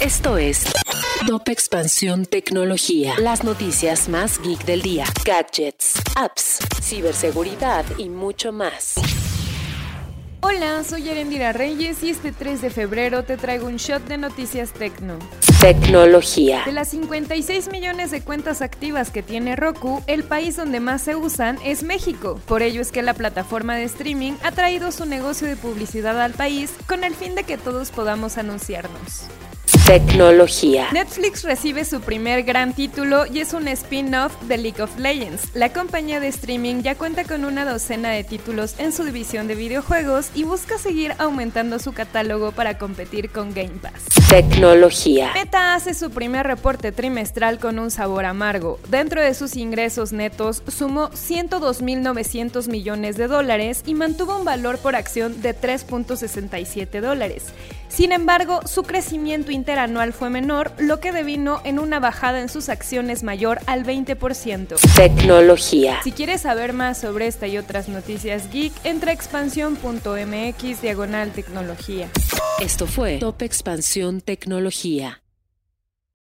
Esto es Top Expansión Tecnología. Las noticias más geek del día. Gadgets, apps, ciberseguridad y mucho más. Hola, soy Erendira Reyes y este 3 de febrero te traigo un shot de noticias tecno. Tecnología. De las 56 millones de cuentas activas que tiene Roku, el país donde más se usan es México. Por ello es que la plataforma de streaming ha traído su negocio de publicidad al país con el fin de que todos podamos anunciarnos. Tecnología. Netflix recibe su primer gran título y es un spin-off de League of Legends. La compañía de streaming ya cuenta con una docena de títulos en su división de videojuegos y busca seguir aumentando su catálogo para competir con Game Pass. Tecnología. Meta hace su primer reporte trimestral con un sabor amargo. Dentro de sus ingresos netos sumó 102.900 millones de dólares y mantuvo un valor por acción de 3.67 dólares. Sin embargo, su crecimiento interanual fue menor, lo que devino en una bajada en sus acciones mayor al 20%. Tecnología. Si quieres saber más sobre esta y otras noticias geek, entra a expansión.mx diagonal tecnología. Esto fue Top Expansión Tecnología.